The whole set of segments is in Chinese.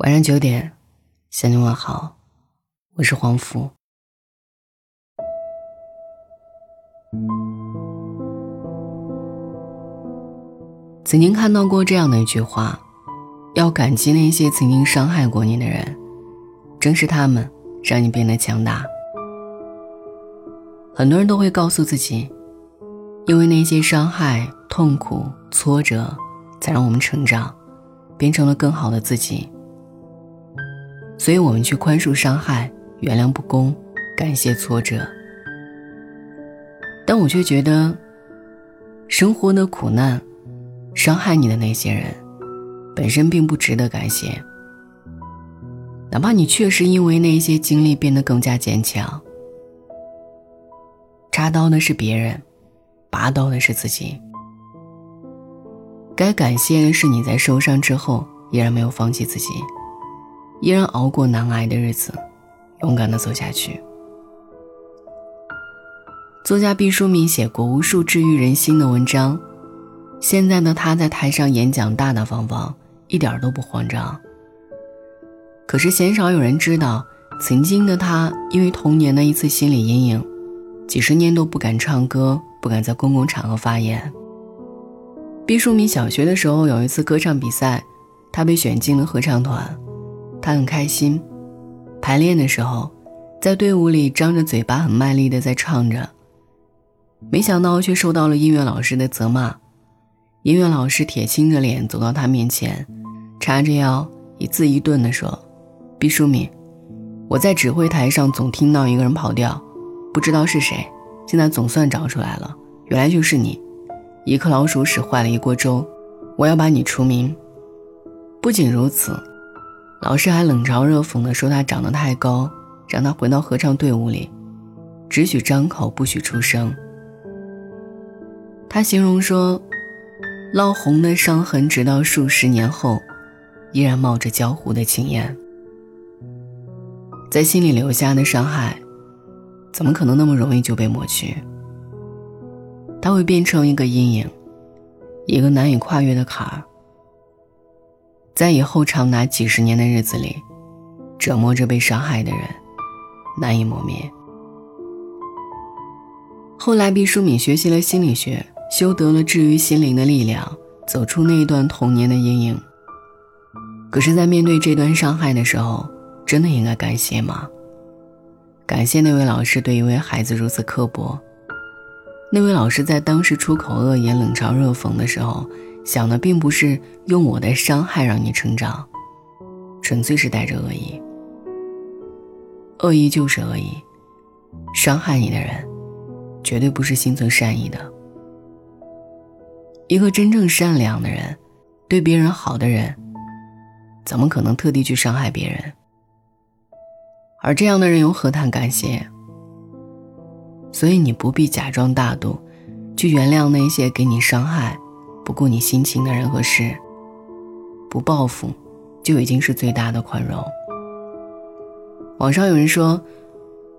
晚上九点，向你问好，我是黄福。曾经看到过这样的一句话：要感激那些曾经伤害过你的人，正是他们让你变得强大。很多人都会告诉自己，因为那些伤害、痛苦、挫折，才让我们成长，变成了更好的自己。所以我们去宽恕伤害，原谅不公，感谢挫折。但我却觉得，生活的苦难，伤害你的那些人，本身并不值得感谢。哪怕你确实因为那些经历变得更加坚强，插刀的是别人，拔刀的是自己。该感谢的是你在受伤之后依然没有放弃自己。依然熬过难挨的日子，勇敢的走下去。作家毕淑敏写过无数治愈人心的文章，现在的他在台上演讲大大方方，一点都不慌张。可是鲜少有人知道，曾经的他因为童年的一次心理阴影，几十年都不敢唱歌，不敢在公共场合发言。毕淑敏小学的时候有一次歌唱比赛，他被选进了合唱团。他很开心，排练的时候，在队伍里张着嘴巴很卖力的在唱着，没想到却受到了音乐老师的责骂。音乐老师铁青着脸走到他面前，叉着腰一字一顿的说：“毕淑敏，我在指挥台上总听到一个人跑调，不知道是谁，现在总算找出来了，原来就是你，一颗老鼠屎坏了一锅粥，我要把你除名。不仅如此。”老师还冷嘲热讽地说他长得太高，让他回到合唱队伍里，只许张口不许出声。他形容说，烙红的伤痕直到数十年后，依然冒着焦糊的青烟。在心里留下的伤害，怎么可能那么容易就被抹去？它会变成一个阴影，一个难以跨越的坎儿。在以后长达几十年的日子里，折磨着被伤害的人，难以磨灭。后来，毕淑敏学习了心理学，修得了治愈心灵的力量，走出那一段童年的阴影。可是，在面对这段伤害的时候，真的应该感谢吗？感谢那位老师对一位孩子如此刻薄。那位老师在当时出口恶言、冷嘲热讽的时候。想的并不是用我的伤害让你成长，纯粹是带着恶意。恶意就是恶意，伤害你的人，绝对不是心存善意的。一个真正善良的人，对别人好的人，怎么可能特地去伤害别人？而这样的人又何谈感谢？所以你不必假装大度，去原谅那些给你伤害。不顾你心情的人和事，不报复，就已经是最大的宽容。网上有人说，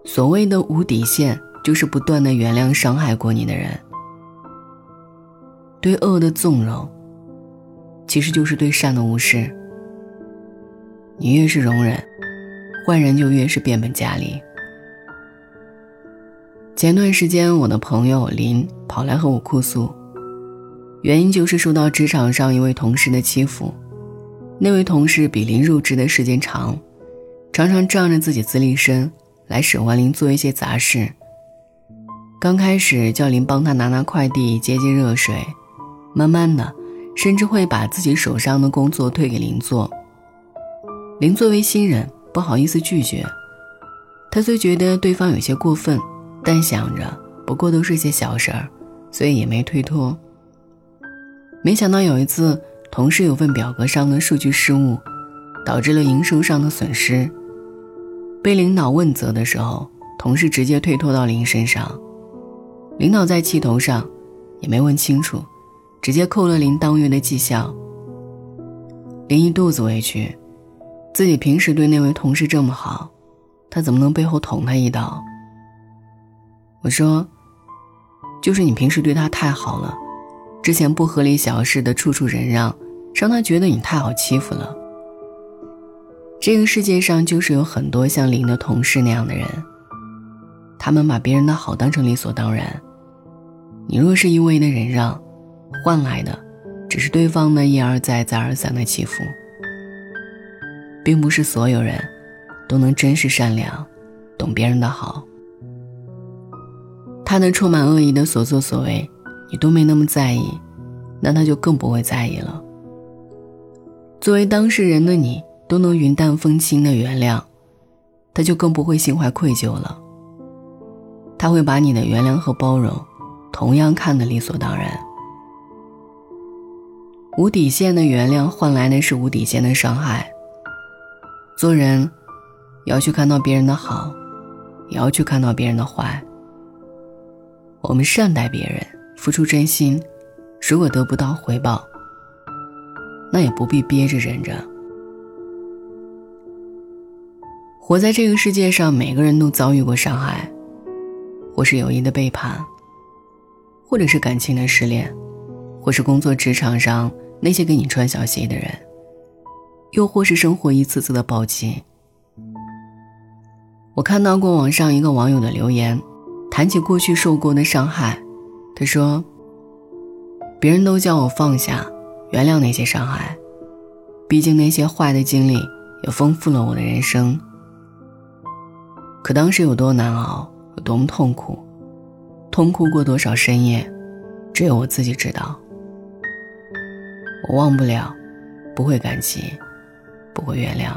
所谓的无底线，就是不断的原谅伤害过你的人。对恶的纵容，其实就是对善的无视。你越是容忍，坏人就越是变本加厉。前段时间，我的朋友林跑来和我哭诉。原因就是受到职场上一位同事的欺负，那位同事比林入职的时间长，常常仗着自己资历深来使唤林做一些杂事。刚开始叫林帮他拿拿快递、接接热水，慢慢的，甚至会把自己手上的工作推给林做。林作为新人不好意思拒绝，他虽觉得对方有些过分，但想着不过都是些小事儿，所以也没推脱。没想到有一次，同事有份表格上的数据失误，导致了营收上的损失。被领导问责的时候，同事直接推脱到林身上。领导在气头上，也没问清楚，直接扣了林当月的绩效。林一肚子委屈，自己平时对那位同事这么好，他怎么能背后捅他一刀？我说，就是你平时对他太好了。之前不合理小事的处处忍让，让他觉得你太好欺负了。这个世界上就是有很多像林的同事那样的人，他们把别人的好当成理所当然。你若是一味的忍让，换来的只是对方的一而再、再而三的欺负。并不是所有人都能真实善良，懂别人的好。他的充满恶意的所作所为，你都没那么在意，那他就更不会在意了。作为当事人的你都能云淡风轻的原谅，他就更不会心怀愧疚了。他会把你的原谅和包容，同样看得理所当然。无底线的原谅换来的是无底线的伤害。做人，要去看到别人的好，也要去看到别人的坏。我们善待别人，付出真心，如果得不到回报，那也不必憋着忍着。活在这个世界上，每个人都遭遇过伤害，或是友谊的背叛，或者是感情的失恋，或是工作职场上那些给你穿小鞋的人。又或是生活一次次的暴击。我看到过网上一个网友的留言，谈起过去受过的伤害，他说：“别人都叫我放下，原谅那些伤害，毕竟那些坏的经历也丰富了我的人生。可当时有多难熬，有多么痛苦，痛哭过多少深夜，只有我自己知道。我忘不了，不会感激。”不会原谅。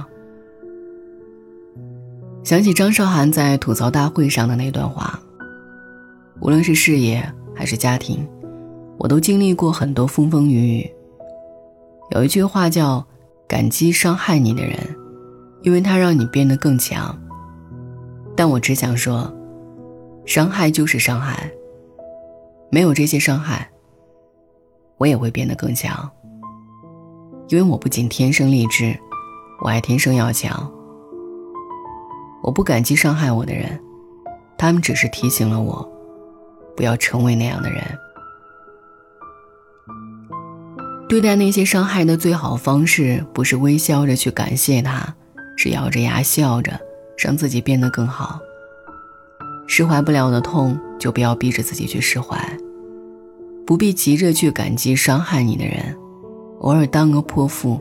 想起张韶涵在吐槽大会上的那段话：“无论是事业还是家庭，我都经历过很多风风雨雨。有一句话叫‘感激伤害你的人，因为他让你变得更强’。但我只想说，伤害就是伤害，没有这些伤害，我也会变得更强。因为我不仅天生丽质。”我还天生要强，我不感激伤害我的人，他们只是提醒了我，不要成为那样的人。对待那些伤害的最好方式，不是微笑着去感谢他，是咬着牙笑着，让自己变得更好。释怀不了的痛，就不要逼着自己去释怀，不必急着去感激伤害你的人，偶尔当个泼妇。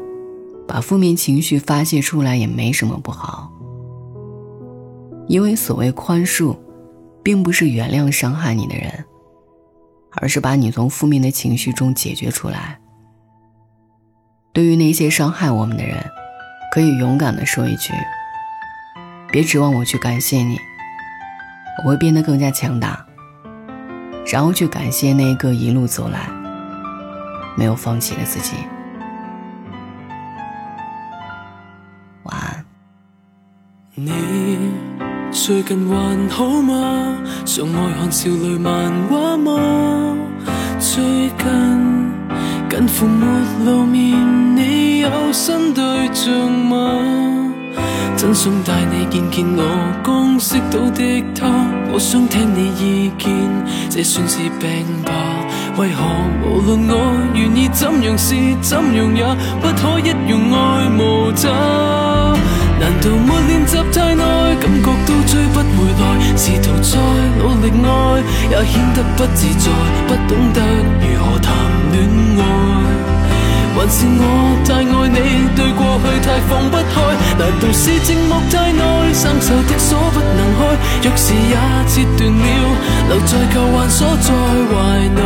把负面情绪发泄出来也没什么不好，因为所谓宽恕，并不是原谅伤害你的人，而是把你从负面的情绪中解决出来。对于那些伤害我们的人，可以勇敢的说一句：“别指望我去感谢你，我会变得更加强大。”然后去感谢那个一路走来没有放弃的自己。最近还好吗？常爱看少女漫画吗？最近近乎没露面，你有新对象吗？真想带你见见我刚识到的他，我想听你意见，这算是病吧？为何无论我愿意怎样试怎样也不可一样爱慕他？难道没练习太耐，追不回来？试图再努力爱，也显得不自在，不懂得如何谈恋爱。还是我太爱你，对过去太放不开？难道是寂寞太耐，生锈的锁不能开？钥匙也切断了，留在旧患锁在怀内，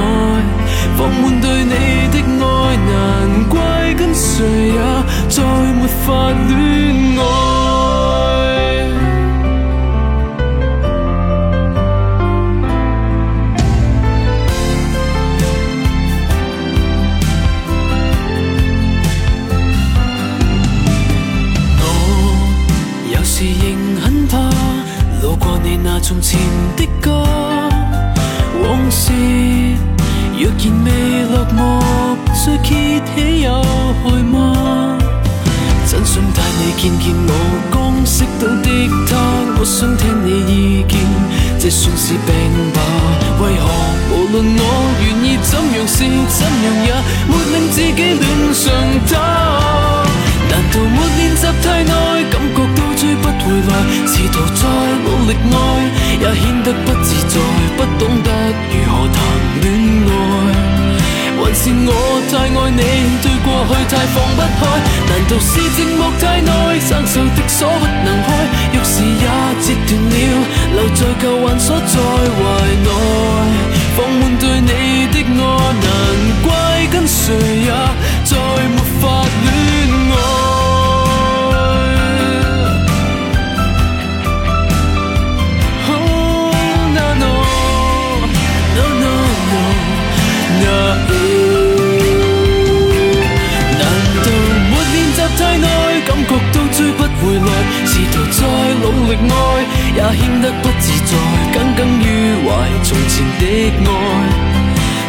放满对你的爱，难怪跟谁也再没法恋爱。从前的歌往事若然未落幕，再揭起有害吗？真想带你见见我，刚识到的他。我想听你意见，这算是病吧？为何无论我愿意怎样是怎样，也没令自己恋上他？难道没练习太耐，感觉到追不回来？试图再努力爱。显得不自在，不懂得如何谈恋爱。还是我太爱你，对过去太放不开？难道是寂寞太耐，生锈的锁不能开？钥匙也折断了，留在旧患所在怀内，放满对你的爱，难怪跟谁也再没法恋。努力愛，也顯得不自在，耿耿於懷從前的愛。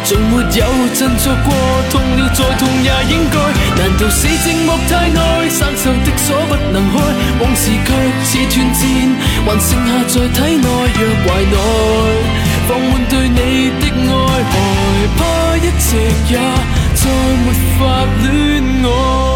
從沒有振作過，痛了再痛也應該。難道是寂寞太耐，生鏽的鎖不能開，往事卻似斷箭，還剩下在體內若懷內，放滿對你的愛，害怕一直也再沒法戀。